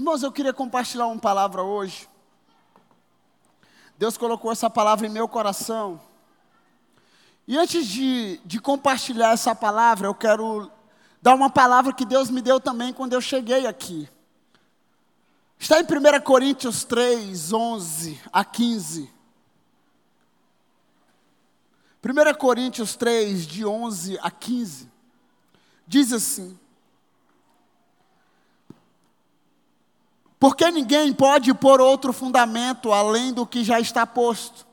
Irmãos, eu queria compartilhar uma palavra hoje. Deus colocou essa palavra em meu coração. E antes de, de compartilhar essa palavra, eu quero dar uma palavra que Deus me deu também quando eu cheguei aqui. Está em 1 Coríntios 3, 11 a 15. 1 Coríntios 3, de 11 a 15, diz assim: Porque ninguém pode pôr outro fundamento além do que já está posto,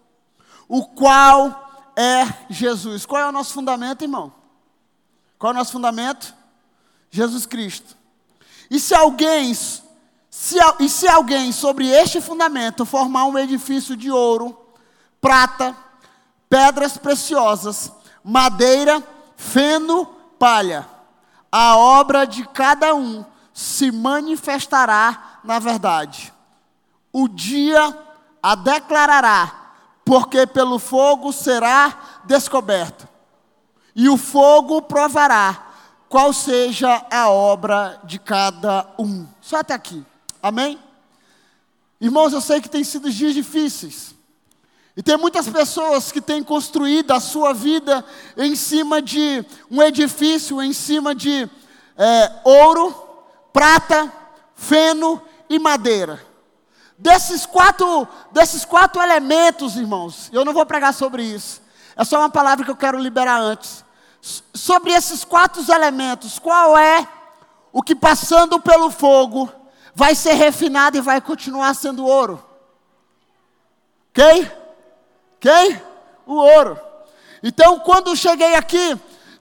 o qual é Jesus. Qual é o nosso fundamento, irmão? Qual é o nosso fundamento? Jesus Cristo. E se alguém, se, e se alguém sobre este fundamento formar um edifício de ouro, prata, pedras preciosas, madeira, feno, palha, a obra de cada um se manifestará na verdade. O dia a declarará, porque pelo fogo será descoberto. E o fogo provará qual seja a obra de cada um. Só até aqui. Amém? Irmãos, eu sei que tem sido dias difíceis. E tem muitas pessoas que têm construído a sua vida em cima de um edifício, em cima de é, ouro, prata, feno e madeira. Desses quatro, desses quatro elementos, irmãos, eu não vou pregar sobre isso. É só uma palavra que eu quero liberar antes. Sobre esses quatro elementos, qual é o que passando pelo fogo vai ser refinado e vai continuar sendo ouro? Quem? Quem? O ouro. Então, quando cheguei aqui,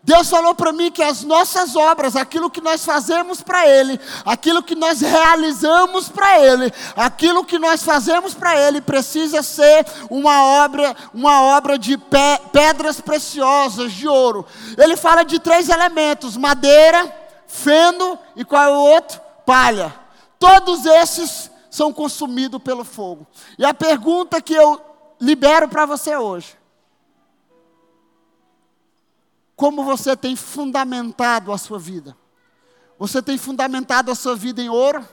Deus falou para mim que as nossas obras, aquilo que nós fazemos para Ele, aquilo que nós realizamos para Ele, aquilo que nós fazemos para Ele, precisa ser uma obra, uma obra de pe pedras preciosas, de ouro. Ele fala de três elementos: madeira, feno e qual é o outro? Palha. Todos esses são consumidos pelo fogo. E a pergunta que eu libero para você hoje como você tem fundamentado a sua vida. Você tem fundamentado a sua vida em ouro,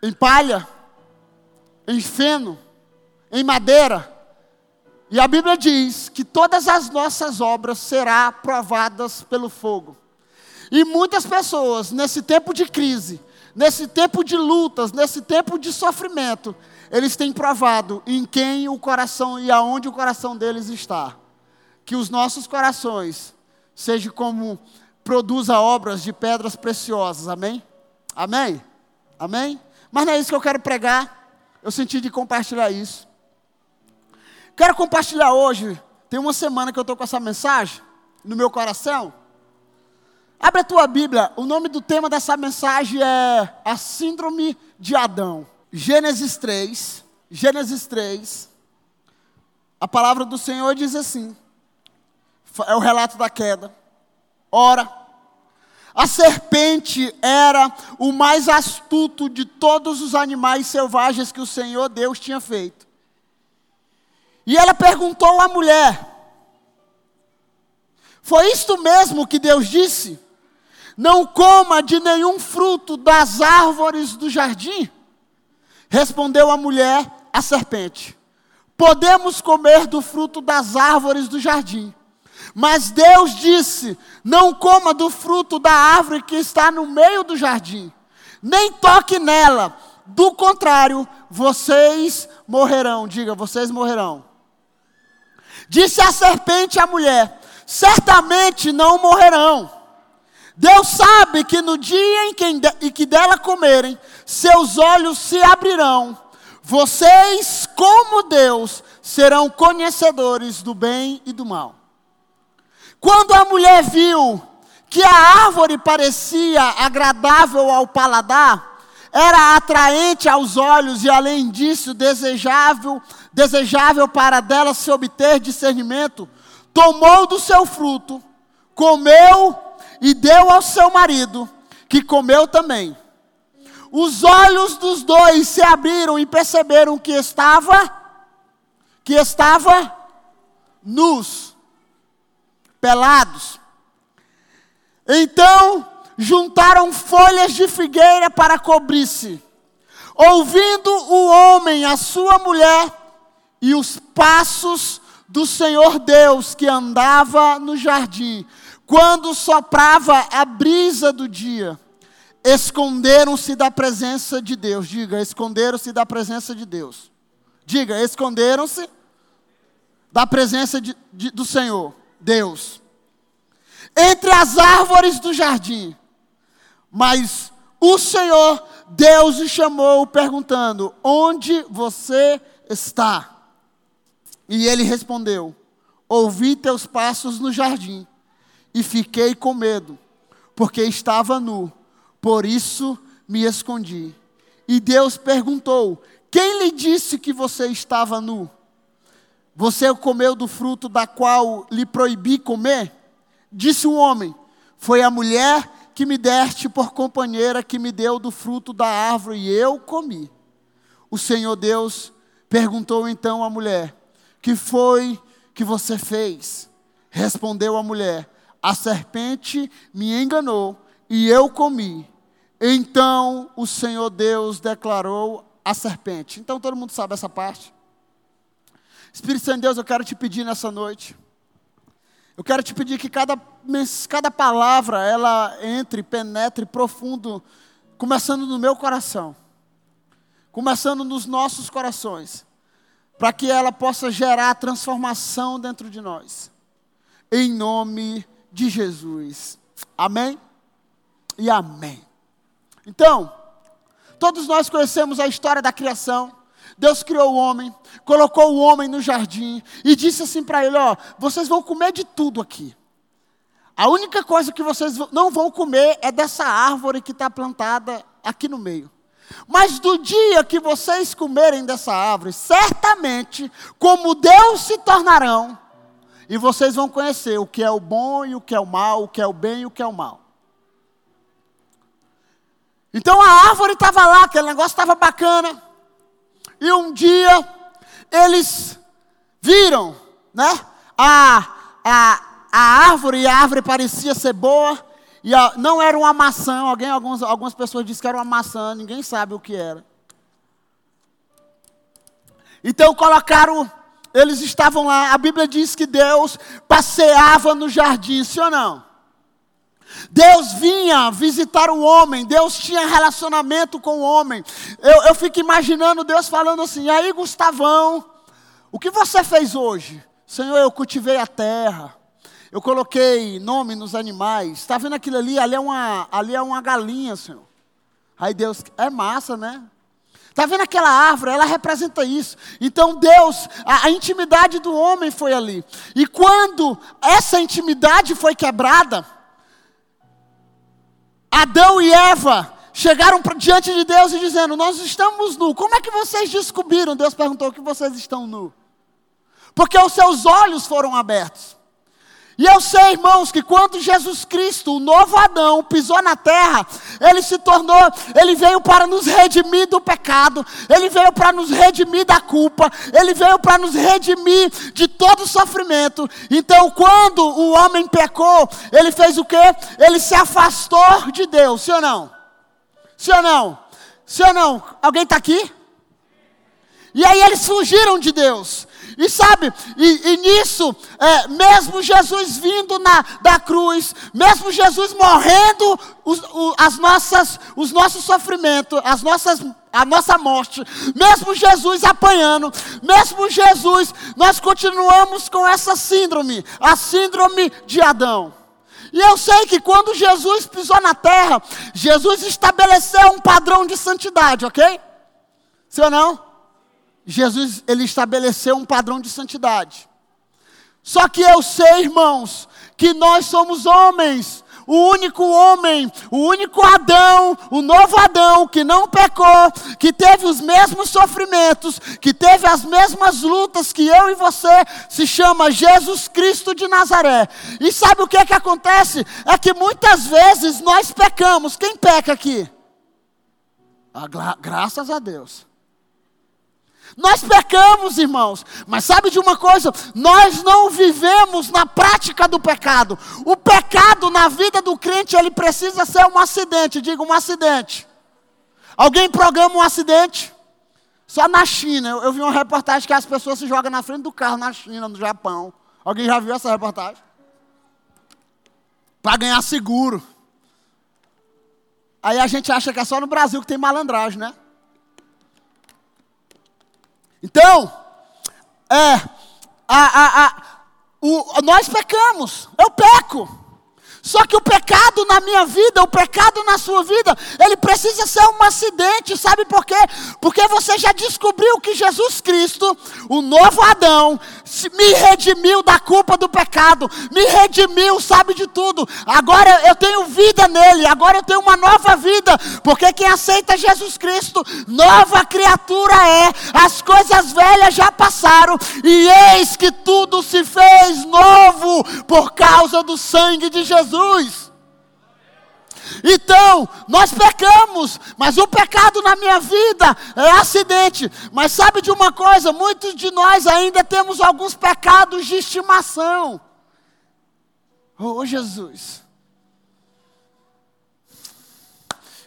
em palha, em feno, em madeira. E a Bíblia diz que todas as nossas obras serão provadas pelo fogo. E muitas pessoas, nesse tempo de crise, nesse tempo de lutas, nesse tempo de sofrimento, eles têm provado em quem o coração e aonde o coração deles está que os nossos corações sejam como produza obras de pedras preciosas, amém? Amém? Amém? Mas não é isso que eu quero pregar, eu senti de compartilhar isso. Quero compartilhar hoje, tem uma semana que eu estou com essa mensagem no meu coração. Abre a tua Bíblia, o nome do tema dessa mensagem é a Síndrome de Adão. Gênesis 3, Gênesis 3, a palavra do Senhor diz assim: é o relato da queda. Ora, a serpente era o mais astuto de todos os animais selvagens que o Senhor Deus tinha feito. E ela perguntou à mulher: Foi isto mesmo que Deus disse? Não coma de nenhum fruto das árvores do jardim? Respondeu a mulher à serpente: Podemos comer do fruto das árvores do jardim mas Deus disse: Não coma do fruto da árvore que está no meio do jardim, nem toque nela, do contrário, vocês morrerão. Diga, vocês morrerão. Disse a serpente à mulher: Certamente não morrerão. Deus sabe que no dia em que, em que dela comerem, seus olhos se abrirão. Vocês, como Deus, serão conhecedores do bem e do mal. Quando a mulher viu que a árvore parecia agradável ao paladar, era atraente aos olhos e além disso desejável, desejável para dela se obter discernimento, tomou do seu fruto, comeu e deu ao seu marido, que comeu também. Os olhos dos dois se abriram e perceberam que estava que estava nus pelados. Então juntaram folhas de figueira para cobrir-se. Ouvindo o homem a sua mulher e os passos do Senhor Deus que andava no jardim, quando soprava a brisa do dia, esconderam-se da presença de Deus. Diga, esconderam-se da presença de Deus. Diga, esconderam-se da presença de, de, do Senhor, Deus. Entre as árvores do jardim. Mas o Senhor, Deus, o chamou, perguntando: Onde você está? E ele respondeu: Ouvi teus passos no jardim e fiquei com medo, porque estava nu, por isso me escondi. E Deus perguntou: Quem lhe disse que você estava nu? Você comeu do fruto da qual lhe proibi comer? Disse o homem: Foi a mulher que me deste por companheira que me deu do fruto da árvore e eu comi. O Senhor Deus perguntou então à mulher: que foi que você fez? Respondeu a mulher: A serpente me enganou e eu comi. Então o Senhor Deus declarou a serpente. Então todo mundo sabe essa parte. Espírito Santo de Deus, eu quero te pedir nessa noite. Eu quero te pedir que cada, cada palavra ela entre, penetre profundo, começando no meu coração, começando nos nossos corações para que ela possa gerar transformação dentro de nós. Em nome de Jesus. Amém? E amém. Então, todos nós conhecemos a história da criação. Deus criou o homem, colocou o homem no jardim e disse assim para ele: Ó, vocês vão comer de tudo aqui. A única coisa que vocês não vão comer é dessa árvore que está plantada aqui no meio. Mas do dia que vocês comerem dessa árvore, certamente, como Deus se tornarão, e vocês vão conhecer o que é o bom e o que é o mal, o que é o bem e o que é o mal. Então a árvore estava lá, aquele negócio estava bacana. E um dia eles viram, né? A, a, a árvore, e a árvore parecia ser boa. E a, não era uma maçã, alguém, algumas, algumas pessoas disseram que era uma maçã, ninguém sabe o que era. Então colocaram, eles estavam lá, a Bíblia diz que Deus passeava no jardim, sim ou não? Deus vinha visitar o homem, Deus tinha relacionamento com o homem. Eu, eu fico imaginando Deus falando assim: aí Gustavão, o que você fez hoje? Senhor, eu cultivei a terra, eu coloquei nome nos animais. Está vendo aquilo ali? Ali é uma, ali é uma galinha, Senhor. Aí Deus, é massa, né? Está vendo aquela árvore? Ela representa isso. Então Deus, a, a, intimidade do homem foi ali. E quando essa intimidade foi quebrada, Adão e Eva chegaram diante de Deus e dizendo: Nós estamos nu. Como é que vocês descobriram? Deus perguntou que vocês estão nu. Porque os seus olhos foram abertos. E eu sei, irmãos, que quando Jesus Cristo, o novo Adão, pisou na terra, ele se tornou, ele veio para nos redimir do pecado, ele veio para nos redimir da culpa, ele veio para nos redimir de todo sofrimento. Então, quando o homem pecou, ele fez o quê? Ele se afastou de Deus, sim ou não? Sim ou não? Sim ou não? Alguém está aqui? E aí eles fugiram de Deus. E sabe, e, e nisso, é, mesmo Jesus vindo na, da cruz, mesmo Jesus morrendo os, o, as nossas, os nossos sofrimentos, as nossas, a nossa morte, mesmo Jesus apanhando, mesmo Jesus, nós continuamos com essa síndrome, a síndrome de Adão. E eu sei que quando Jesus pisou na terra, Jesus estabeleceu um padrão de santidade, ok? Sim ou não? Jesus ele estabeleceu um padrão de santidade. Só que eu sei, irmãos, que nós somos homens, o único homem, o único Adão, o novo Adão que não pecou, que teve os mesmos sofrimentos, que teve as mesmas lutas que eu e você, se chama Jesus Cristo de Nazaré. E sabe o que é que acontece? É que muitas vezes nós pecamos. Quem peca aqui? Ah, graças a Deus. Nós pecamos, irmãos, mas sabe de uma coisa? Nós não vivemos na prática do pecado. O pecado na vida do crente, ele precisa ser um acidente, diga um acidente. Alguém programa um acidente? Só na China, eu, eu vi uma reportagem que as pessoas se jogam na frente do carro na China, no Japão. Alguém já viu essa reportagem? Para ganhar seguro. Aí a gente acha que é só no Brasil que tem malandragem, né? Então, é, a, a, a, o, nós pecamos, eu peco. Só que o pecado na minha vida, o pecado na sua vida, ele precisa ser um acidente, sabe por quê? Porque você já descobriu que Jesus Cristo, o novo Adão, me redimiu da culpa do pecado, me redimiu, sabe de tudo. Agora eu tenho vida nele, agora eu tenho uma nova vida, porque quem aceita Jesus Cristo, nova criatura é. As coisas velhas já passaram e eis que tudo se fez novo por causa do sangue de Jesus. Então, nós pecamos, mas o pecado na minha vida é acidente. Mas sabe de uma coisa? Muitos de nós ainda temos alguns pecados de estimação. Oh, Jesus.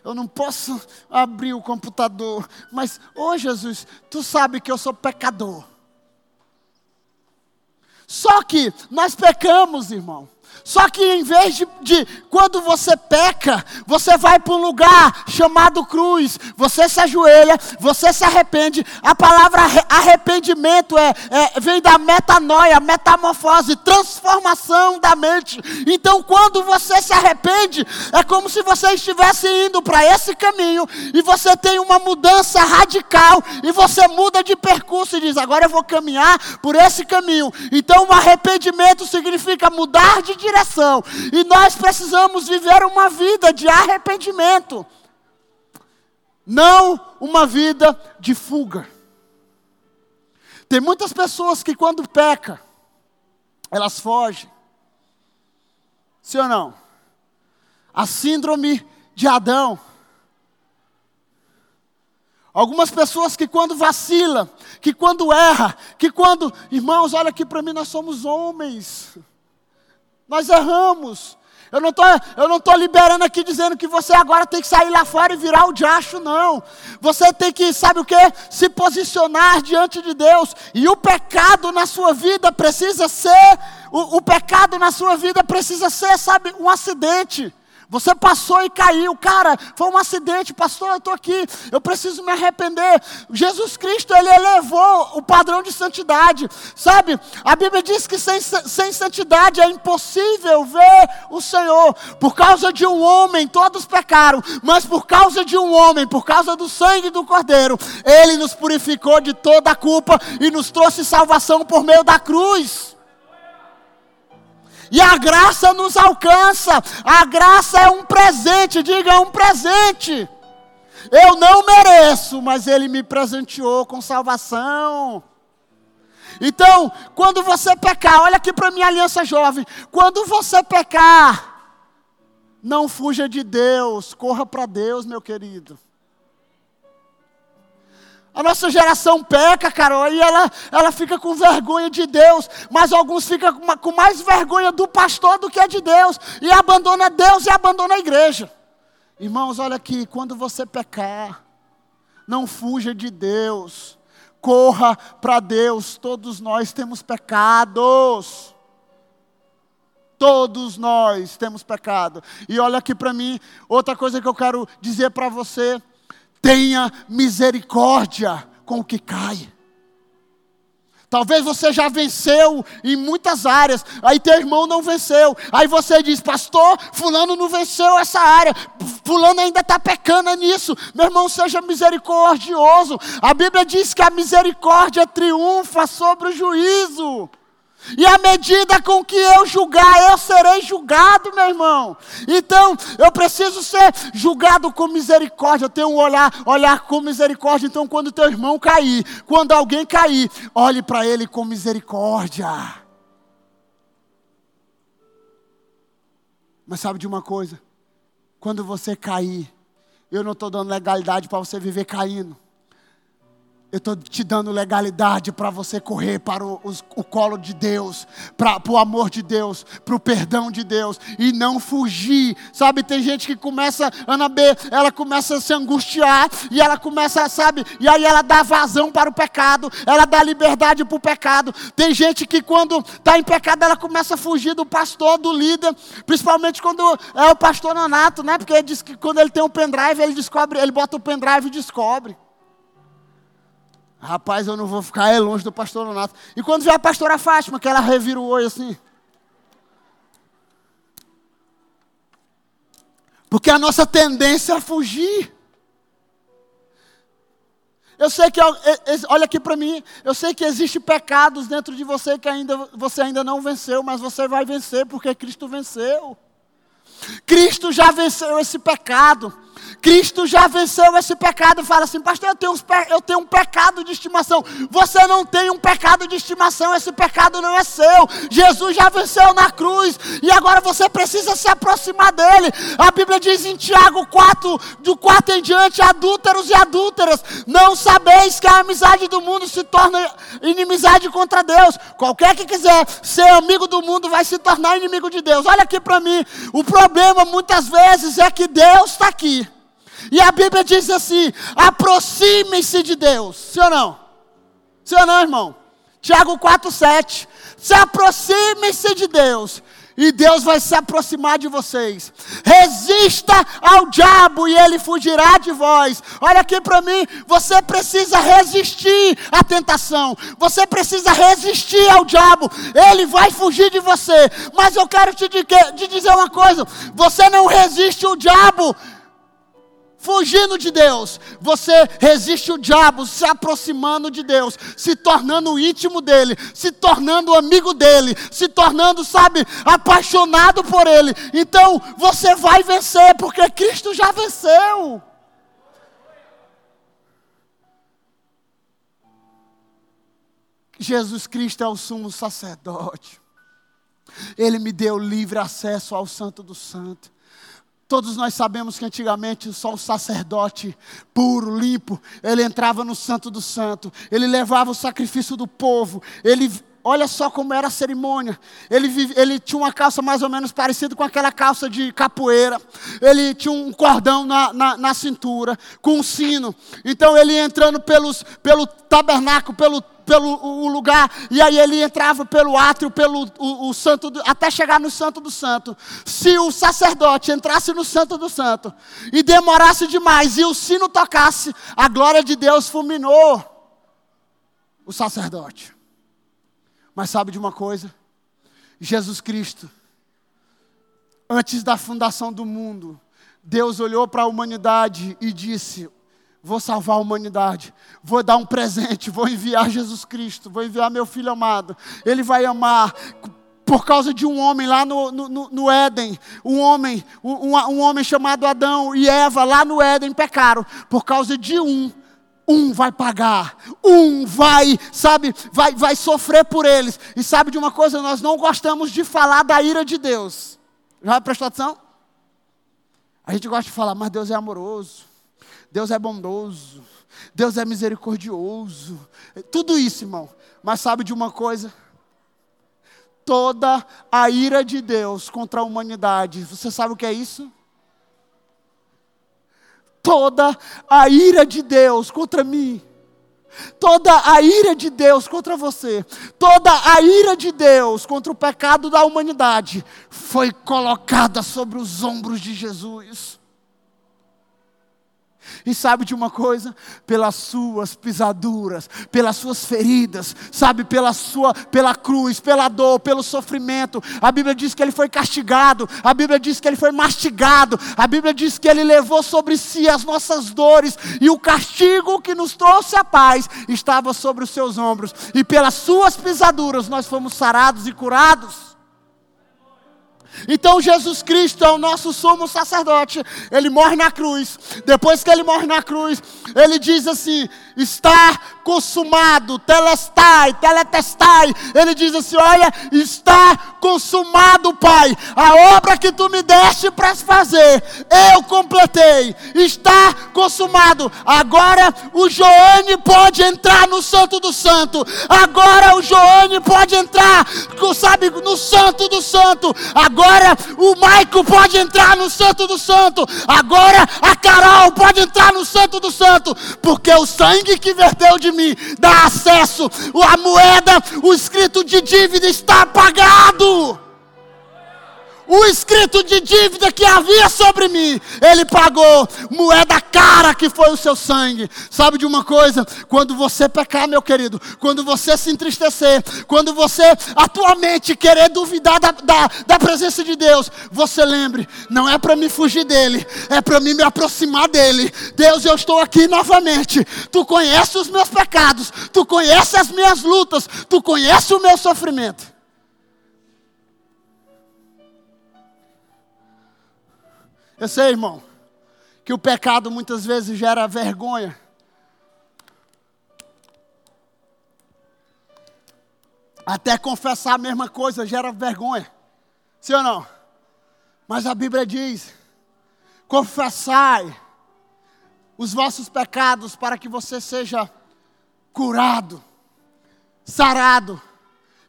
Eu não posso abrir o computador, mas, oh Jesus, tu sabe que eu sou pecador. Só que nós pecamos, irmão. Só que em vez de, de, quando você peca, você vai para um lugar chamado cruz, você se ajoelha, você se arrepende. A palavra arrependimento é, é, vem da metanoia, metamorfose, transformação da mente. Então, quando você se arrepende, é como se você estivesse indo para esse caminho e você tem uma mudança radical e você muda de percurso e diz: agora eu vou caminhar por esse caminho. Então, o arrependimento significa mudar de direção direção. E nós precisamos viver uma vida de arrependimento, não uma vida de fuga. Tem muitas pessoas que quando peca, elas fogem. Sim ou não? A síndrome de Adão. Algumas pessoas que quando vacila, que quando erra, que quando, irmãos, olha aqui para mim, nós somos homens. Nós erramos. Eu não tô, eu não estou liberando aqui dizendo que você agora tem que sair lá fora e virar o diacho, não. Você tem que, sabe o que? Se posicionar diante de Deus. E o pecado na sua vida precisa ser, o, o pecado na sua vida precisa ser, sabe, um acidente. Você passou e caiu, cara, foi um acidente, pastor, eu estou aqui, eu preciso me arrepender. Jesus Cristo, ele elevou o padrão de santidade, sabe? A Bíblia diz que sem, sem santidade é impossível ver o Senhor. Por causa de um homem, todos pecaram, mas por causa de um homem, por causa do sangue do Cordeiro, ele nos purificou de toda a culpa e nos trouxe salvação por meio da cruz. E a graça nos alcança. A graça é um presente, diga é um presente. Eu não mereço, mas Ele me presenteou com salvação. Então, quando você pecar, olha aqui para minha aliança jovem. Quando você pecar, não fuja de Deus, corra para Deus, meu querido. A nossa geração peca, Carol, e ela, ela fica com vergonha de Deus, mas alguns ficam com mais vergonha do pastor do que é de Deus, e abandona Deus e abandona a igreja. Irmãos, olha aqui, quando você pecar, não fuja de Deus, corra para Deus, todos nós temos pecados. Todos nós temos pecado. E olha aqui para mim, outra coisa que eu quero dizer para você tenha misericórdia com o que cai. Talvez você já venceu em muitas áreas, aí teu irmão não venceu. Aí você diz, pastor, fulano não venceu essa área, fulano ainda está pecando nisso. Meu irmão, seja misericordioso. A Bíblia diz que a misericórdia triunfa sobre o juízo. E à medida com que eu julgar, eu serei julgado, meu irmão. Então, eu preciso ser julgado com misericórdia. Eu tenho um olhar, olhar com misericórdia. Então, quando teu irmão cair, quando alguém cair, olhe para ele com misericórdia. Mas sabe de uma coisa? Quando você cair, eu não estou dando legalidade para você viver caindo. Eu estou te dando legalidade para você correr para o, o colo de Deus, para o amor de Deus, para o perdão de Deus e não fugir. Sabe, tem gente que começa, Ana B, ela começa a se angustiar e ela começa, sabe, e aí ela dá vazão para o pecado, ela dá liberdade para o pecado. Tem gente que quando está em pecado, ela começa a fugir do pastor, do líder, principalmente quando é o pastor nonato, né? Porque ele diz que quando ele tem um pendrive, ele descobre, ele bota o pendrive e descobre. Rapaz, eu não vou ficar é longe do pastor Donato. E quando vê a pastora Fátima, que ela revira o olho assim. Porque a nossa tendência é fugir. Eu sei que, olha aqui para mim, eu sei que existem pecados dentro de você que ainda, você ainda não venceu, mas você vai vencer porque Cristo venceu. Cristo já venceu esse pecado. Cristo já venceu esse pecado. Fala assim, pastor, eu tenho, eu tenho um pecado de estimação. Você não tem um pecado de estimação, esse pecado não é seu. Jesus já venceu na cruz e agora você precisa se aproximar dele. A Bíblia diz em Tiago 4, do 4 em diante, adúlteros e adúlteras, não sabeis que a amizade do mundo se torna inimizade contra Deus. Qualquer que quiser ser amigo do mundo vai se tornar inimigo de Deus. Olha aqui para mim, o problema muitas vezes é que Deus está aqui. E a Bíblia diz assim: aproxime-se de Deus. Sim ou não? Sim ou não, irmão? Tiago 4,7. Se aproxime-se de Deus. E Deus vai se aproximar de vocês. Resista ao diabo e ele fugirá de vós. Olha aqui para mim, você precisa resistir à tentação. Você precisa resistir ao diabo. Ele vai fugir de você. Mas eu quero te dizer uma coisa: você não resiste ao diabo fugindo de Deus, você resiste o diabo se aproximando de Deus, se tornando íntimo dele, se tornando amigo dele, se tornando, sabe, apaixonado por ele. Então você vai vencer, porque Cristo já venceu. Jesus Cristo é o sumo sacerdote. Ele me deu livre acesso ao Santo do Santo. Todos nós sabemos que antigamente só o sacerdote puro, limpo, ele entrava no Santo do Santo, ele levava o sacrifício do povo, ele olha só como era a cerimônia. Ele, ele tinha uma calça mais ou menos parecida com aquela calça de capoeira. Ele tinha um cordão na, na, na cintura, com um sino. Então ele entrando pelos, pelo tabernáculo, pelo pelo o lugar, e aí ele entrava pelo átrio, pelo o, o santo, do, até chegar no santo do santo. Se o sacerdote entrasse no santo do santo e demorasse demais e o sino tocasse, a glória de Deus fulminou o sacerdote. Mas sabe de uma coisa? Jesus Cristo, antes da fundação do mundo, Deus olhou para a humanidade e disse: vou salvar a humanidade, vou dar um presente, vou enviar Jesus Cristo, vou enviar meu filho amado. Ele vai amar por causa de um homem lá no, no, no Éden, um homem, um, um, homem chamado Adão e Eva lá no Éden pecaram, por causa de um, um vai pagar, um vai, sabe, vai, vai sofrer por eles. E sabe de uma coisa, nós não gostamos de falar da ira de Deus. Já prestou atenção? A gente gosta de falar, mas Deus é amoroso. Deus é bondoso, Deus é misericordioso, tudo isso, irmão. Mas sabe de uma coisa? Toda a ira de Deus contra a humanidade, você sabe o que é isso? Toda a ira de Deus contra mim, toda a ira de Deus contra você, toda a ira de Deus contra o pecado da humanidade foi colocada sobre os ombros de Jesus. E sabe de uma coisa? Pelas suas pisaduras, pelas suas feridas, sabe, pela sua, pela cruz, pela dor, pelo sofrimento. A Bíblia diz que ele foi castigado, a Bíblia diz que ele foi mastigado, a Bíblia diz que ele levou sobre si as nossas dores e o castigo que nos trouxe a paz estava sobre os seus ombros. E pelas suas pisaduras nós fomos sarados e curados. Então Jesus Cristo é o nosso sumo sacerdote. Ele morre na cruz. Depois que ele morre na cruz, ele diz assim: está consumado, telestai, teletestai. Ele diz assim: Olha, está consumado, Pai. A obra que tu me deste para fazer, eu completei. Está consumado. Agora o Joane pode entrar no Santo do Santo. Agora o Joane pode entrar, sabe, no Santo do Santo. Agora o Maico pode entrar no Santo do Santo. Agora a Carol pode entrar no Santo do Santo. Porque o sangue que verteu de mim dá acesso. A moeda, o escrito de dívida está pagado o escrito de dívida que havia sobre mim, ele pagou, moeda cara que foi o seu sangue. Sabe de uma coisa? Quando você pecar, meu querido, quando você se entristecer, quando você atualmente querer duvidar da, da, da presença de Deus, você lembre: não é para me fugir dele, é para mim me aproximar dele. Deus, eu estou aqui novamente. Tu conheces os meus pecados, tu conheces as minhas lutas, tu conheces o meu sofrimento. Eu sei, irmão, que o pecado muitas vezes gera vergonha. Até confessar a mesma coisa gera vergonha. Sim ou não? Mas a Bíblia diz: confessai os vossos pecados para que você seja curado, sarado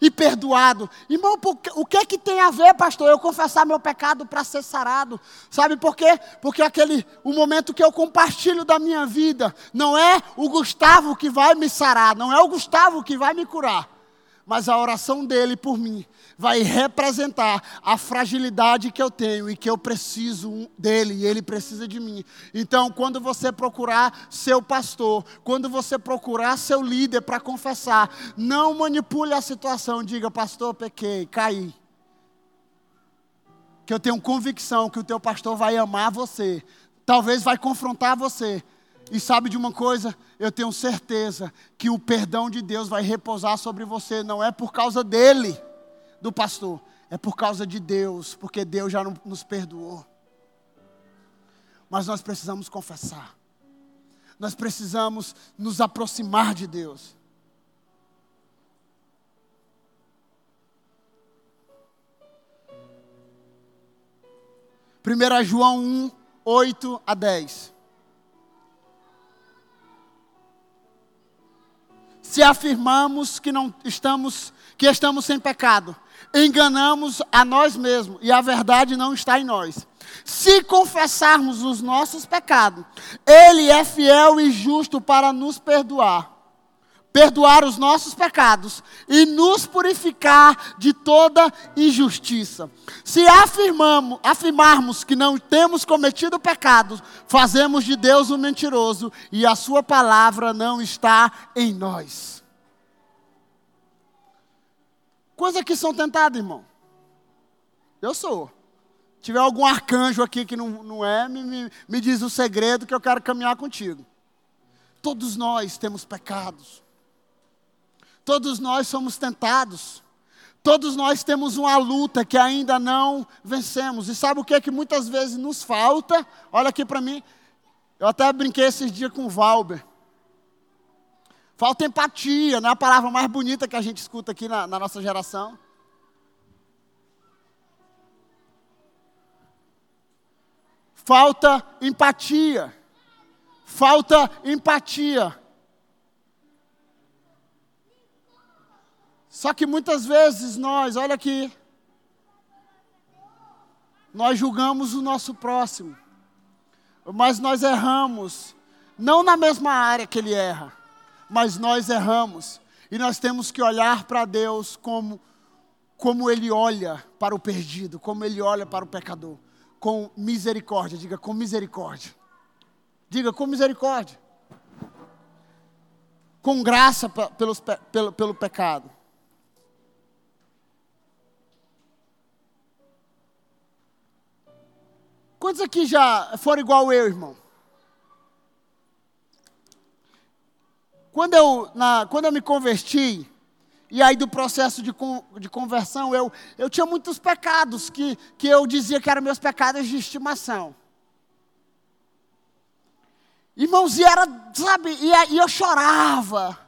e perdoado. Irmão, o que é que tem a ver, pastor, eu confessar meu pecado para ser sarado? Sabe por quê? Porque aquele o momento que eu compartilho da minha vida, não é o Gustavo que vai me sarar, não é o Gustavo que vai me curar, mas a oração dele por mim vai representar a fragilidade que eu tenho e que eu preciso dele e ele precisa de mim. Então, quando você procurar seu pastor, quando você procurar seu líder para confessar, não manipule a situação, diga, pastor, pequei, caí. Que eu tenho convicção que o teu pastor vai amar você, talvez vai confrontar você. E sabe de uma coisa? Eu tenho certeza que o perdão de Deus vai repousar sobre você, não é por causa dele do pastor, é por causa de Deus, porque Deus já nos perdoou. Mas nós precisamos confessar, nós precisamos nos aproximar de Deus. Primeira João 1, 8 a 10. Se afirmamos que não estamos, que estamos sem pecado, enganamos a nós mesmos e a verdade não está em nós. Se confessarmos os nossos pecados, Ele é fiel e justo para nos perdoar, perdoar os nossos pecados e nos purificar de toda injustiça. Se afirmamos, afirmarmos que não temos cometido pecado, fazemos de Deus um mentiroso e a Sua palavra não está em nós. Coisa que são tentadas, irmão. Eu sou. Se tiver algum arcanjo aqui que não, não é, me, me, me diz o segredo que eu quero caminhar contigo. Todos nós temos pecados. Todos nós somos tentados. Todos nós temos uma luta que ainda não vencemos. E sabe o que é que muitas vezes nos falta? Olha aqui para mim. Eu até brinquei esses dias com o Valber. Falta empatia, não é a palavra mais bonita que a gente escuta aqui na, na nossa geração. Falta empatia. Falta empatia. Só que muitas vezes nós, olha aqui, nós julgamos o nosso próximo, mas nós erramos, não na mesma área que ele erra mas nós erramos. E nós temos que olhar para Deus como, como Ele olha para o perdido, como Ele olha para o pecador. Com misericórdia, diga com misericórdia. Diga com misericórdia. Com graça pelos, pelo, pelo pecado. Quantos aqui já foram igual eu, irmão? Quando eu, na, quando eu me converti, E aí, do processo de, de conversão, eu, eu tinha muitos pecados que, que eu dizia que eram meus pecados de estimação. Irmãos, e era, sabe, e, e eu chorava.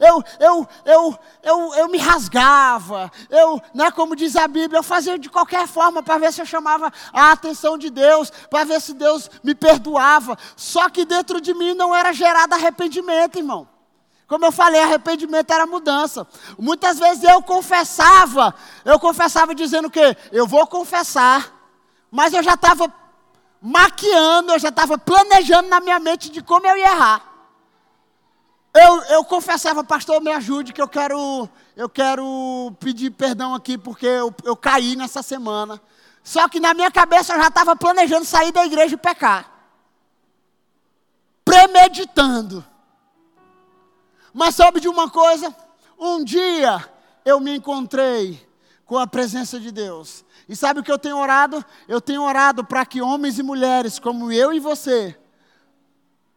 Eu, eu, eu, eu, eu me rasgava, eu, né, como diz a Bíblia, eu fazia de qualquer forma para ver se eu chamava a atenção de Deus, para ver se Deus me perdoava. Só que dentro de mim não era gerado arrependimento, irmão. Como eu falei, arrependimento era mudança. Muitas vezes eu confessava, eu confessava dizendo que eu vou confessar, mas eu já estava maquiando, eu já estava planejando na minha mente de como eu ia errar. Eu, eu confessava, pastor, me ajude, que eu quero, eu quero pedir perdão aqui, porque eu, eu caí nessa semana. Só que na minha cabeça eu já estava planejando sair da igreja e pecar. Premeditando. Mas sabe de uma coisa? Um dia eu me encontrei com a presença de Deus. E sabe o que eu tenho orado? Eu tenho orado para que homens e mulheres como eu e você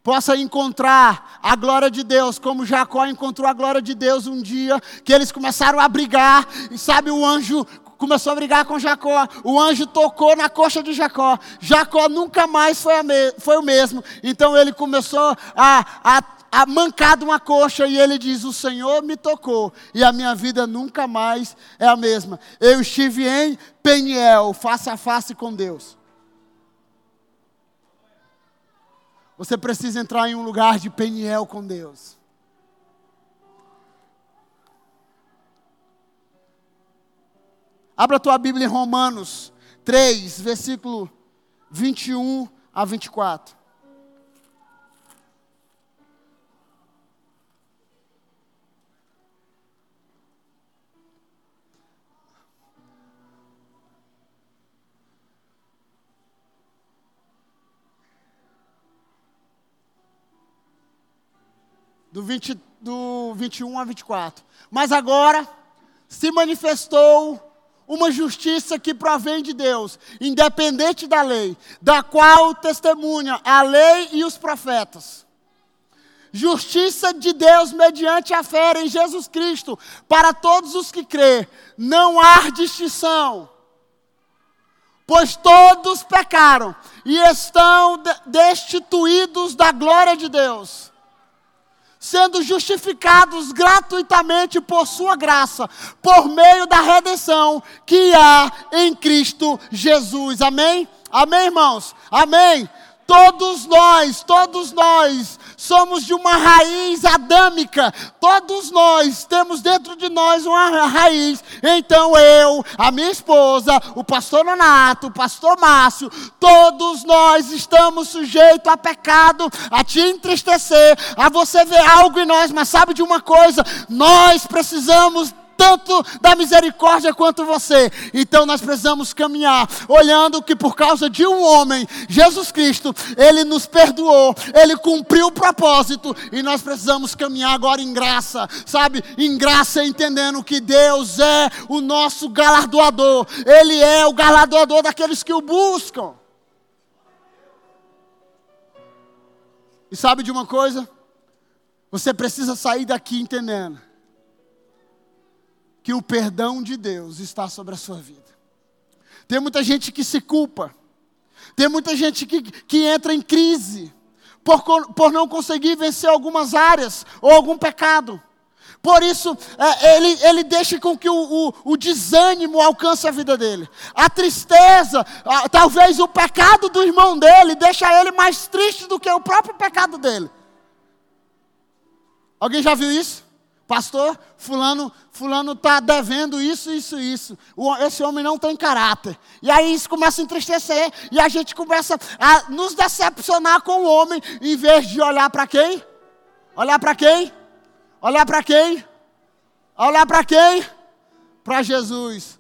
possa encontrar a glória de Deus, como Jacó encontrou a glória de Deus um dia, que eles começaram a brigar, e sabe, o anjo começou a brigar com Jacó, o anjo tocou na coxa de Jacó, Jacó nunca mais foi, foi o mesmo, então ele começou a, a a mancado uma coxa e ele diz: O Senhor me tocou e a minha vida nunca mais é a mesma. Eu estive em Peniel, face a face com Deus. Você precisa entrar em um lugar de Peniel com Deus. Abra a tua Bíblia em Romanos 3, versículo 21 a 24. Do, 20, do 21 a 24. Mas agora se manifestou uma justiça que provém de Deus, independente da lei, da qual testemunha a lei e os profetas. Justiça de Deus mediante a fé em Jesus Cristo, para todos os que crê, não há distinção. Pois todos pecaram e estão destituídos da glória de Deus sendo justificados gratuitamente por Sua graça, por meio da redenção que há em Cristo Jesus. Amém? Amém, irmãos? Amém? Todos nós, todos nós somos de uma raiz adâmica. Todos nós temos dentro de nós uma raiz. Então eu, a minha esposa, o pastor Nonato, o pastor Márcio, todos nós estamos sujeitos a pecado, a te entristecer, a você ver algo em nós, mas sabe de uma coisa? Nós precisamos tanto da misericórdia quanto você. Então nós precisamos caminhar, olhando que por causa de um homem, Jesus Cristo, ele nos perdoou, ele cumpriu o propósito e nós precisamos caminhar agora em graça, sabe? Em graça, entendendo que Deus é o nosso galardoador, ele é o galardoador daqueles que o buscam. E sabe de uma coisa? Você precisa sair daqui entendendo que o perdão de Deus está sobre a sua vida. Tem muita gente que se culpa, tem muita gente que, que entra em crise por, por não conseguir vencer algumas áreas ou algum pecado. Por isso, é, ele, ele deixa com que o, o, o, desânimo alcance a vida dele. A tristeza, a, talvez o pecado do irmão dele, deixa ele mais triste do que o próprio pecado dele. Alguém já viu isso? Pastor, fulano, fulano está devendo isso, isso, isso. esse homem não tem caráter. E aí isso começa a entristecer e a gente começa a nos decepcionar com o homem em vez de olhar para quem? Olhar para quem? Olhar para quem? Olhar para quem? Para Jesus.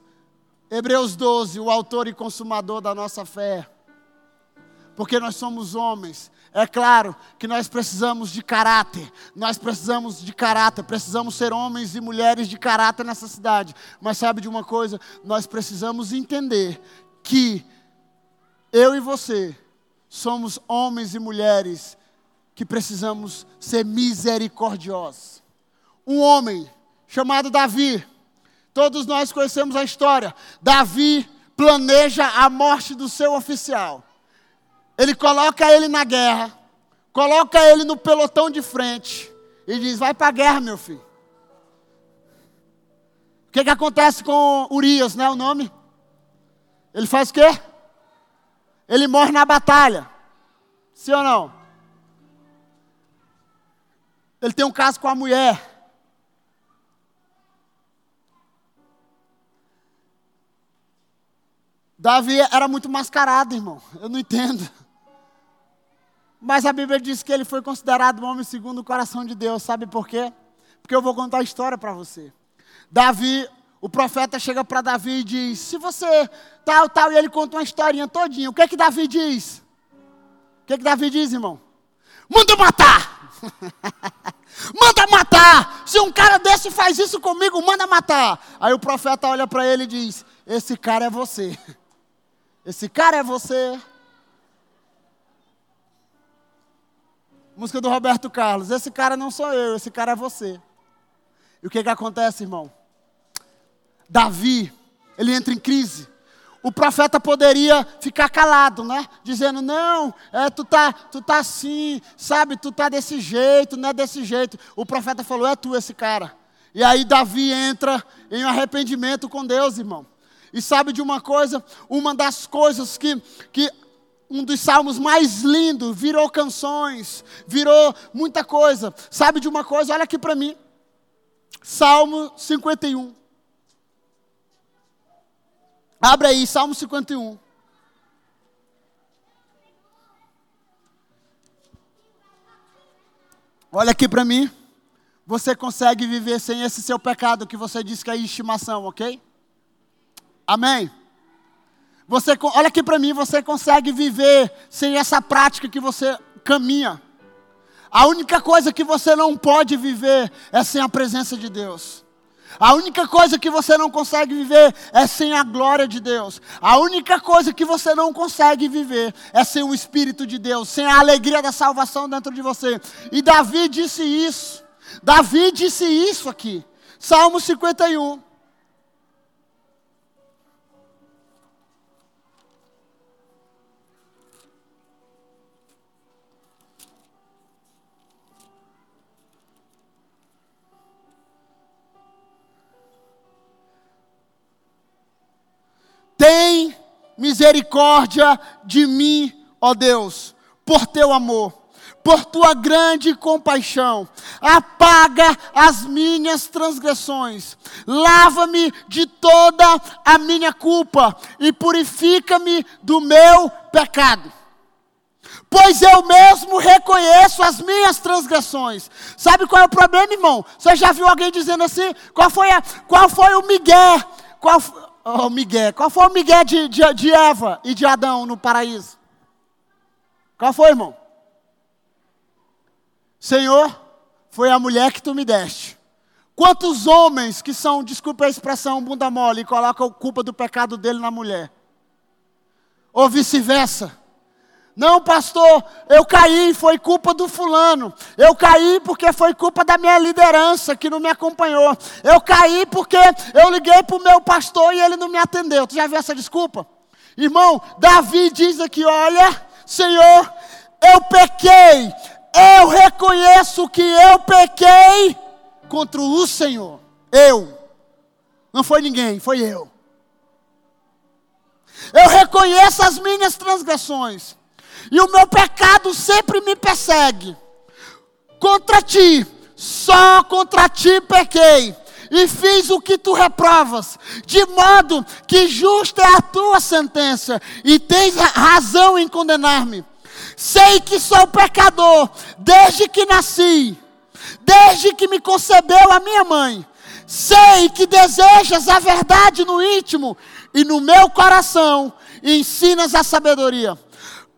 Hebreus 12, o autor e consumador da nossa fé. Porque nós somos homens é claro que nós precisamos de caráter, nós precisamos de caráter, precisamos ser homens e mulheres de caráter nessa cidade. Mas sabe de uma coisa? Nós precisamos entender que eu e você somos homens e mulheres que precisamos ser misericordiosos. Um homem chamado Davi. Todos nós conhecemos a história. Davi planeja a morte do seu oficial. Ele coloca ele na guerra, coloca ele no pelotão de frente e diz: Vai para a guerra, meu filho. O que, que acontece com Urias, né? O nome? Ele faz o quê? Ele morre na batalha. Sim ou não? Ele tem um caso com a mulher. Davi era muito mascarado, irmão. Eu não entendo. Mas a Bíblia diz que ele foi considerado um homem segundo o coração de Deus. Sabe por quê? Porque eu vou contar a história para você. Davi, o profeta chega para Davi e diz: Se você tal, tal, e ele conta uma historinha todinha. O que é que Davi diz? O que é que Davi diz, irmão? Manda matar! manda matar! Se um cara desse faz isso comigo, manda matar! Aí o profeta olha para ele e diz: Esse cara é você. Esse cara é você. Música do Roberto Carlos. Esse cara não sou eu, esse cara é você. E o que, que acontece, irmão? Davi, ele entra em crise. O profeta poderia ficar calado, né? Dizendo, não, é, tu, tá, tu tá assim, sabe, tu tá desse jeito, não é desse jeito. O profeta falou, é tu esse cara. E aí Davi entra em arrependimento com Deus, irmão. E sabe de uma coisa? Uma das coisas que, que um dos salmos mais lindos, virou canções, virou muita coisa. Sabe de uma coisa? Olha aqui para mim. Salmo 51. Abre aí, Salmo 51. Olha aqui para mim. Você consegue viver sem esse seu pecado que você diz que é estimação, ok? Amém? Você, olha aqui para mim, você consegue viver sem essa prática que você caminha. A única coisa que você não pode viver é sem a presença de Deus. A única coisa que você não consegue viver é sem a glória de Deus. A única coisa que você não consegue viver é sem o Espírito de Deus, sem a alegria da salvação dentro de você. E Davi disse isso. Davi disse isso aqui. Salmo 51. Misericórdia de mim, ó Deus, por teu amor, por tua grande compaixão. Apaga as minhas transgressões, lava-me de toda a minha culpa e purifica-me do meu pecado. Pois eu mesmo reconheço as minhas transgressões. Sabe qual é o problema, irmão? Você já viu alguém dizendo assim? Qual foi, a, qual foi o Miguel? Qual, Oh, Miguel. Qual foi o Miguel de, de, de Eva e de Adão no paraíso? Qual foi, irmão? Senhor, foi a mulher que tu me deste. Quantos homens que são, desculpa a expressão, bunda mole, e colocam a culpa do pecado dele na mulher? Ou vice-versa. Não, pastor, eu caí, foi culpa do fulano. Eu caí porque foi culpa da minha liderança que não me acompanhou. Eu caí porque eu liguei para o meu pastor e ele não me atendeu. Tu já viu essa desculpa? Irmão, Davi diz aqui: olha, Senhor, eu pequei. Eu reconheço que eu pequei contra o Senhor. Eu. Não foi ninguém, foi eu. Eu reconheço as minhas transgressões e o meu pecado sempre me persegue. Contra ti, só contra ti pequei, e fiz o que tu reprovas, de modo que justa é a tua sentença, e tens razão em condenar-me. Sei que sou pecador desde que nasci, desde que me concebeu a minha mãe. Sei que desejas a verdade no íntimo e no meu coração ensinas a sabedoria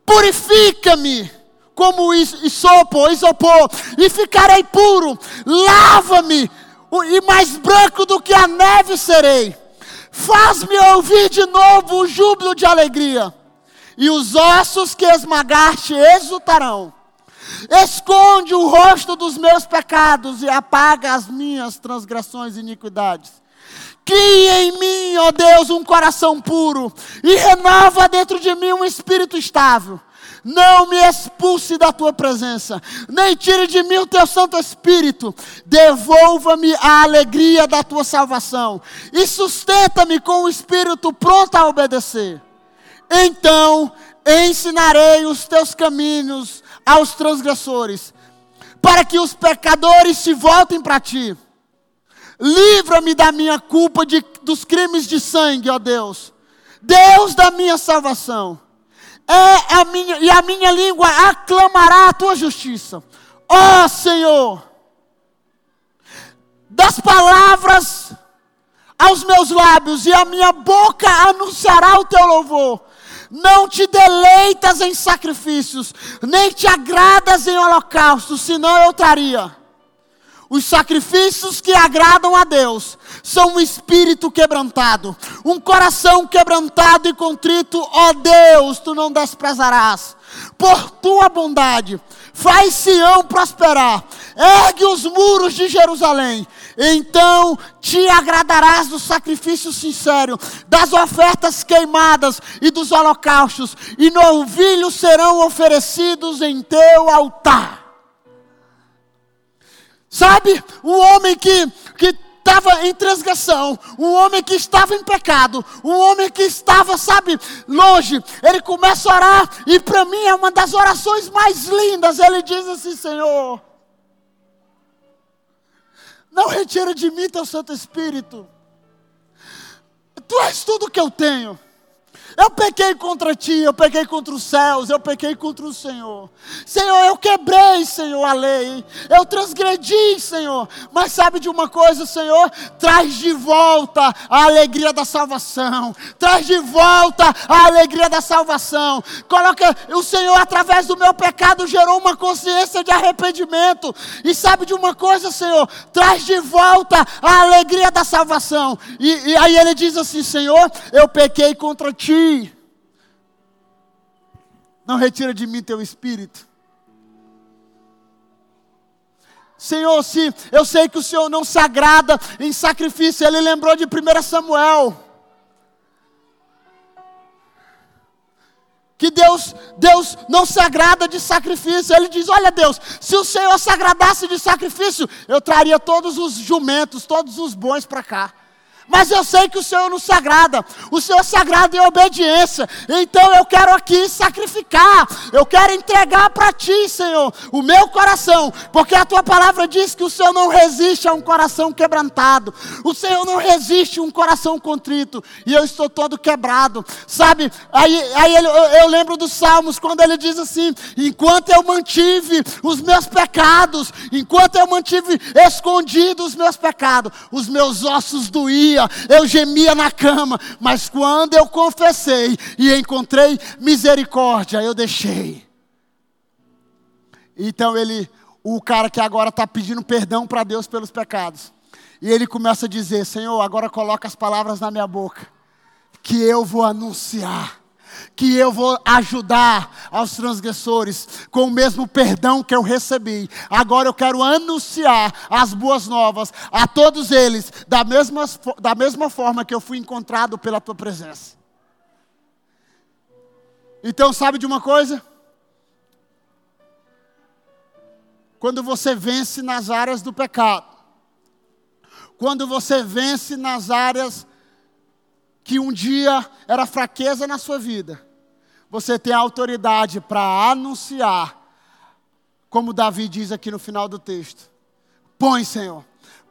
purifica-me como isopor, isopor, e ficarei puro, lava-me, e mais branco do que a neve serei. Faz-me ouvir de novo o júbilo de alegria, e os ossos que esmagaste exultarão. Esconde o rosto dos meus pecados e apaga as minhas transgressões e iniquidades. Cria em mim, ó Deus, um coração puro e renova dentro de mim um espírito estável. Não me expulse da tua presença, nem tire de mim o teu Santo Espírito. Devolva-me a alegria da tua salvação e sustenta-me com o espírito pronto a obedecer. Então ensinarei os teus caminhos aos transgressores, para que os pecadores se voltem para ti. Livra-me da minha culpa de, dos crimes de sangue, ó Deus. Deus da minha salvação. É a minha, e a minha língua aclamará a tua justiça. Ó Senhor, das palavras aos meus lábios e a minha boca anunciará o teu louvor. Não te deleitas em sacrifícios, nem te agradas em holocaustos, senão eu traria. Os sacrifícios que agradam a Deus são um espírito quebrantado, um coração quebrantado e contrito, ó Deus, tu não desprezarás. Por tua bondade, faz Sião prosperar, ergue os muros de Jerusalém, então te agradarás do sacrifício sincero, das ofertas queimadas e dos holocaustos, e novilhos serão oferecidos em teu altar. Sabe, o homem que, que estava em transgressão, um homem que estava em pecado, um homem que estava, sabe, longe, ele começa a orar, e para mim é uma das orações mais lindas. Ele diz assim: Senhor, não retira de mim teu Santo Espírito, tu és tudo que eu tenho. Eu pequei contra ti, eu pequei contra os céus, eu pequei contra o Senhor. Senhor, eu quebrei, Senhor, a lei. Eu transgredi, Senhor. Mas sabe de uma coisa, Senhor? Traz de volta a alegria da salvação. Traz de volta a alegria da salvação. Coloca o Senhor através do meu pecado gerou uma consciência de arrependimento. E sabe de uma coisa, Senhor? Traz de volta a alegria da salvação. E, e aí ele diz assim, Senhor, eu pequei contra ti não retira de mim teu espírito. Senhor, se eu sei que o Senhor não se agrada em sacrifício, ele lembrou de 1 Samuel. Que Deus, Deus não se agrada de sacrifício. Ele diz: Olha, Deus, se o Senhor se agradasse de sacrifício, eu traria todos os jumentos, todos os bons para cá. Mas eu sei que o Senhor não se agrada. O Senhor se agrada em obediência. Então eu quero aqui sacrificar. Eu quero entregar para ti, Senhor, o meu coração. Porque a tua palavra diz que o Senhor não resiste a um coração quebrantado. O Senhor não resiste a um coração contrito. E eu estou todo quebrado. Sabe? Aí, aí eu, eu lembro dos Salmos, quando ele diz assim: Enquanto eu mantive os meus pecados, enquanto eu mantive escondidos os meus pecados, os meus ossos doíam eu gemia na cama, mas quando eu confessei e encontrei misericórdia, eu deixei. Então ele, o cara que agora está pedindo perdão para Deus pelos pecados, e ele começa a dizer: Senhor, agora coloca as palavras na minha boca, que eu vou anunciar que eu vou ajudar aos transgressores com o mesmo perdão que eu recebi. Agora eu quero anunciar as boas novas a todos eles, da mesma, da mesma forma que eu fui encontrado pela tua presença. Então, sabe de uma coisa? Quando você vence nas áreas do pecado, quando você vence nas áreas que um dia era fraqueza na sua vida, você tem autoridade para anunciar, como Davi diz aqui no final do texto. Põe, Senhor,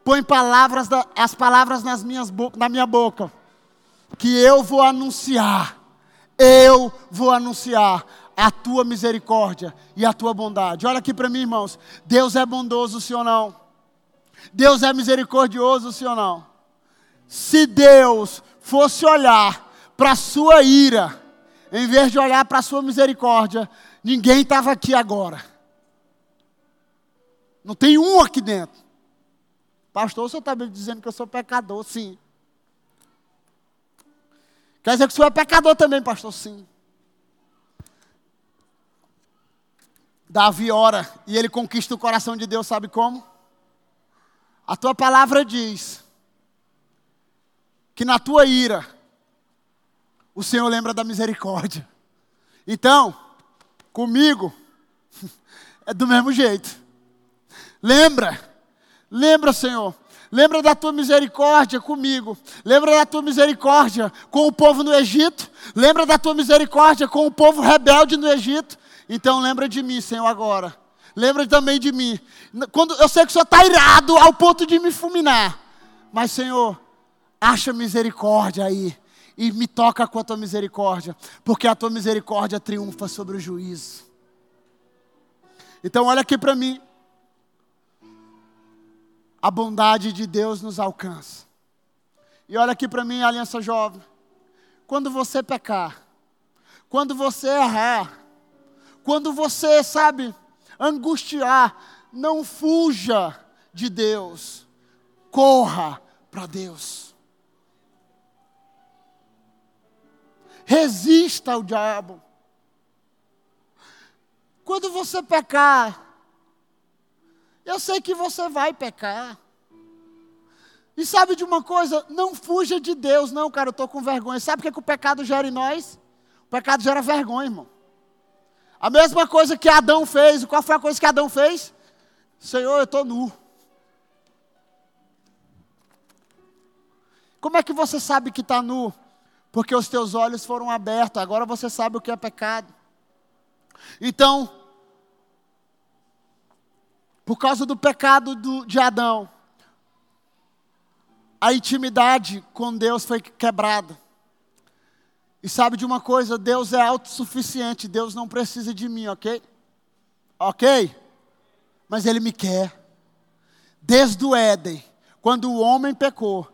põe palavras da, as palavras nas minhas na minha boca, que eu vou anunciar, eu vou anunciar a tua misericórdia e a tua bondade. Olha aqui para mim, irmãos. Deus é bondoso, sim ou não? Deus é misericordioso, sim ou não? Se Deus fosse olhar para a sua ira, em vez de olhar para a sua misericórdia, ninguém estava aqui agora. Não tem um aqui dentro. Pastor, o senhor está me dizendo que eu sou pecador? Sim. Quer dizer que o senhor é pecador também, pastor? Sim. Davi ora e ele conquista o coração de Deus, sabe como? A tua palavra diz que na tua ira o Senhor lembra da misericórdia. Então, comigo é do mesmo jeito. Lembra, lembra, Senhor, Lembra da tua misericórdia comigo. Lembra da tua misericórdia com o povo no Egito. Lembra da tua misericórdia com o povo rebelde no Egito. Então lembra de mim, Senhor, agora. Lembra também de mim. Quando eu sei que o Senhor está irado ao ponto de me fulminar. Mas, Senhor, acha misericórdia aí. E me toca com a tua misericórdia. Porque a tua misericórdia triunfa sobre o juízo. Então olha aqui para mim a bondade de Deus nos alcança. E olha aqui para mim, aliança jovem. Quando você pecar, quando você errar, quando você, sabe, angustiar, não fuja de Deus, corra para Deus. Resista ao diabo. Quando você pecar, eu sei que você vai pecar. E sabe de uma coisa? Não fuja de Deus, não, cara, eu estou com vergonha. Sabe o que, é que o pecado gera em nós? O pecado gera vergonha, irmão. A mesma coisa que Adão fez. Qual foi a coisa que Adão fez? Senhor, eu estou nu. Como é que você sabe que está nu? Porque os teus olhos foram abertos, agora você sabe o que é pecado. Então, por causa do pecado do, de Adão, a intimidade com Deus foi quebrada. E sabe de uma coisa? Deus é autossuficiente, Deus não precisa de mim, ok? Ok? Mas Ele me quer. Desde o Éden, quando o homem pecou,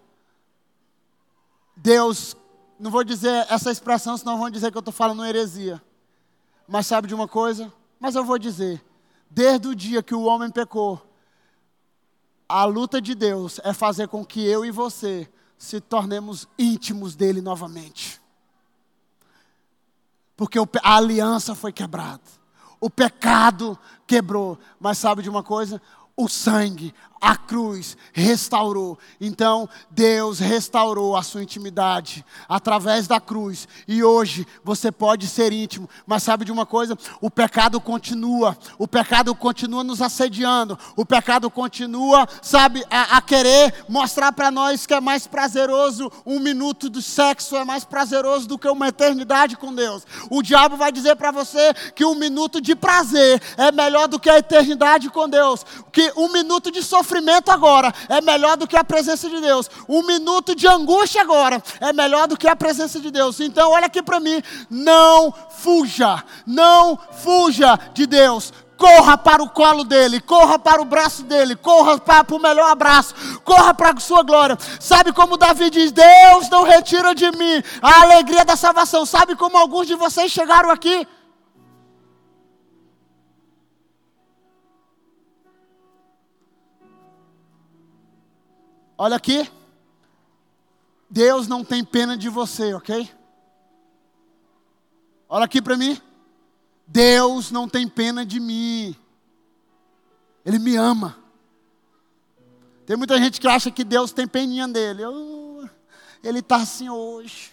Deus, não vou dizer essa expressão, senão vão dizer que eu estou falando heresia. Mas sabe de uma coisa? Mas eu vou dizer. Desde o dia que o homem pecou, a luta de Deus é fazer com que eu e você se tornemos íntimos dele novamente. Porque a aliança foi quebrada. O pecado quebrou. Mas sabe de uma coisa? O sangue, a cruz restaurou. Então, Deus restaurou a sua intimidade através da cruz. E hoje você pode ser íntimo. Mas sabe de uma coisa? O pecado continua. O pecado continua nos assediando. O pecado continua, sabe, a, a querer mostrar para nós que é mais prazeroso um minuto do sexo, é mais prazeroso do que uma eternidade com Deus. O diabo vai dizer para você que um minuto de prazer é melhor do que a eternidade com Deus. Que um minuto de sofrimento sofrimento agora é melhor do que a presença de Deus. Um minuto de angústia agora é melhor do que a presença de Deus. Então, olha aqui para mim. Não fuja, não fuja de Deus. Corra para o colo dele, corra para o braço dele, corra para, o melhor abraço, corra para a sua glória. Sabe como Davi diz: Deus não retira de mim a alegria da salvação. Sabe como alguns de vocês chegaram aqui? Olha aqui. Deus não tem pena de você, ok? Olha aqui para mim. Deus não tem pena de mim. Ele me ama. Tem muita gente que acha que Deus tem peninha dele. Eu, ele está assim hoje.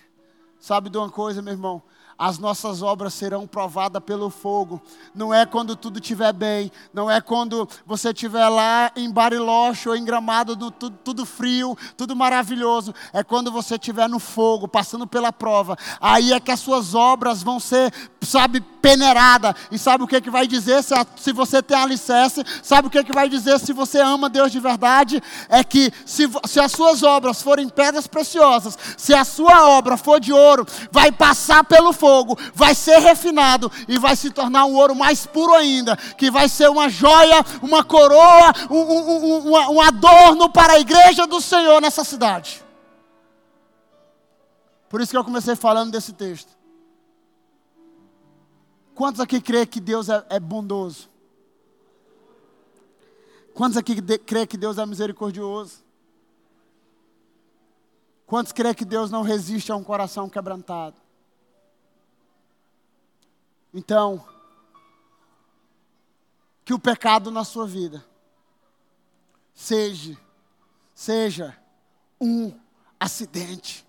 Sabe de uma coisa, meu irmão? As nossas obras serão provadas pelo fogo. Não é quando tudo estiver bem, não é quando você estiver lá em Bariloche ou em Gramado, tudo, tudo, frio, tudo maravilhoso. É quando você estiver no fogo, passando pela prova. Aí é que as suas obras vão ser, sabe, peneirada. E sabe o que, que vai dizer se, a, se você tem alicerce? Sabe o que, que vai dizer se você ama Deus de verdade? É que se, se as suas obras forem pedras preciosas, se a sua obra for de ouro, vai passar pelo fogo fogo, vai ser refinado e vai se tornar um ouro mais puro ainda, que vai ser uma joia, uma coroa, um, um, um, um adorno para a igreja do Senhor nessa cidade. Por isso que eu comecei falando desse texto. Quantos aqui crê que Deus é, é bondoso? Quantos aqui crê que Deus é misericordioso? Quantos crê que Deus não resiste a um coração quebrantado? Então, que o pecado na sua vida seja, seja um acidente.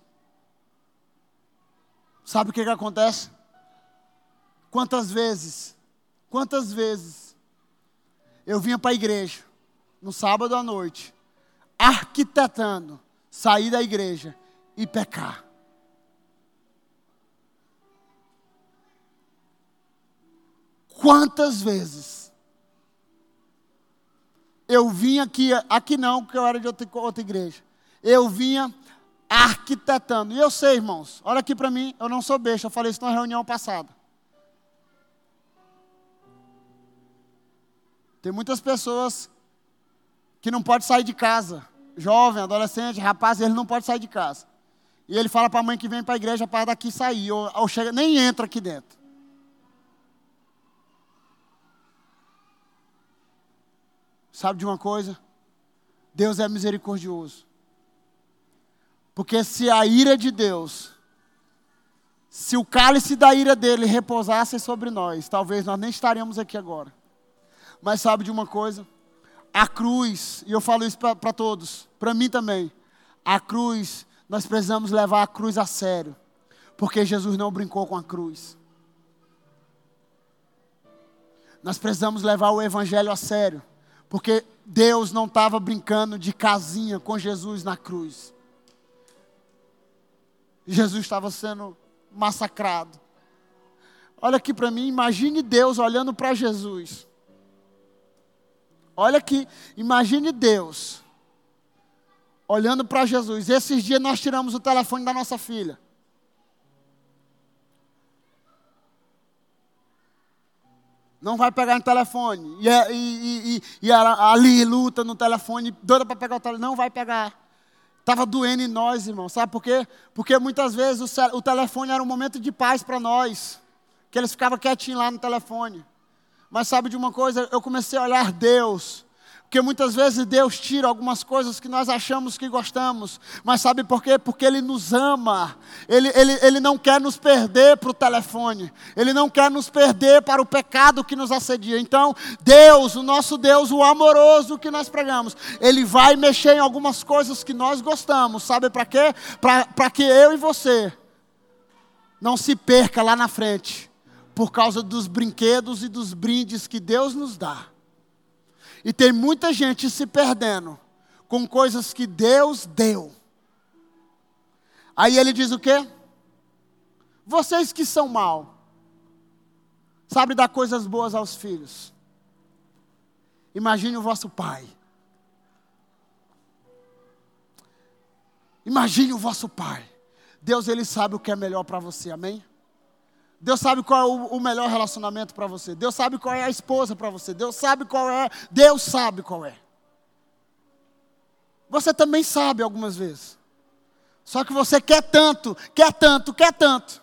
Sabe o que, que acontece? Quantas vezes, quantas vezes eu vinha para a igreja no sábado à noite, arquitetando sair da igreja e pecar. Quantas vezes eu vinha aqui, aqui não, porque eu era de outra, outra igreja. Eu vinha arquitetando. E eu sei, irmãos, olha aqui para mim, eu não sou besta, eu falei isso na reunião passada. Tem muitas pessoas que não podem sair de casa. Jovem, adolescente, rapaz, ele não pode sair de casa. E ele fala para a mãe que vem para a igreja para daqui sair, ou, ou chega, nem entra aqui dentro. Sabe de uma coisa? Deus é misericordioso. Porque se a ira de Deus, se o cálice da ira dele repousasse sobre nós, talvez nós nem estaríamos aqui agora. Mas sabe de uma coisa? A cruz, e eu falo isso para todos, para mim também, a cruz, nós precisamos levar a cruz a sério, porque Jesus não brincou com a cruz. Nós precisamos levar o Evangelho a sério, porque Deus não estava brincando de casinha com Jesus na cruz. Jesus estava sendo massacrado. Olha aqui para mim, imagine Deus olhando para Jesus. Olha aqui, imagine Deus olhando para Jesus. Esses dias nós tiramos o telefone da nossa filha. Não vai pegar no telefone. E, e, e, e ali luta no telefone, doida para pegar o telefone. Não vai pegar. Estava doendo em nós, irmão. Sabe por quê? Porque muitas vezes o, o telefone era um momento de paz para nós. Que eles ficavam quietinhos lá no telefone. Mas sabe de uma coisa? Eu comecei a olhar Deus porque muitas vezes Deus tira algumas coisas que nós achamos que gostamos. Mas sabe por quê? Porque Ele nos ama. Ele, ele, ele não quer nos perder para o telefone. Ele não quer nos perder para o pecado que nos assedia. Então, Deus, o nosso Deus, o amoroso que nós pregamos, Ele vai mexer em algumas coisas que nós gostamos. Sabe para quê? Para que eu e você não se perca lá na frente. Por causa dos brinquedos e dos brindes que Deus nos dá. E tem muita gente se perdendo com coisas que Deus deu. Aí ele diz o quê? Vocês que são mal, sabe dar coisas boas aos filhos. Imagine o vosso pai. Imagine o vosso pai. Deus ele sabe o que é melhor para você, amém? Deus sabe qual é o, melhor relacionamento para você. Deus sabe qual é a esposa para você. Deus sabe qual é. Deus sabe qual é. Você também sabe algumas vezes. Só que você quer tanto, quer tanto, quer tanto.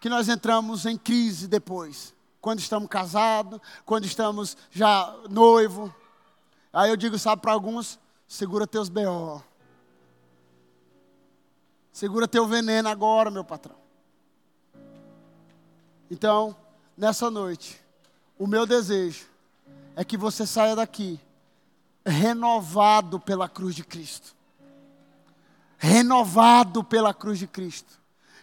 Que nós entramos em crise depois. Quando estamos casados, quando estamos já noivo. Aí eu digo, sabe, para alguns, segura teus B.O. Segura teu veneno agora, meu patrão. Então, nessa noite, o meu desejo é que você saia daqui renovado pela cruz de Cristo. Renovado pela cruz de Cristo.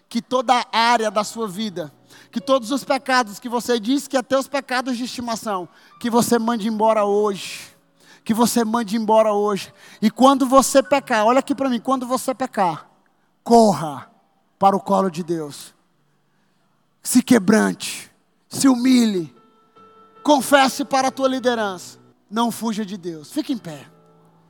Que toda área da sua vida, que todos os pecados que você diz que é teus pecados de estimação, que você mande embora hoje. Que você mande embora hoje. E quando você pecar, olha aqui para mim, quando você pecar, corra para o colo de Deus. Se quebrante, se humilhe, confesse para a tua liderança. Não fuja de Deus. Fique em pé.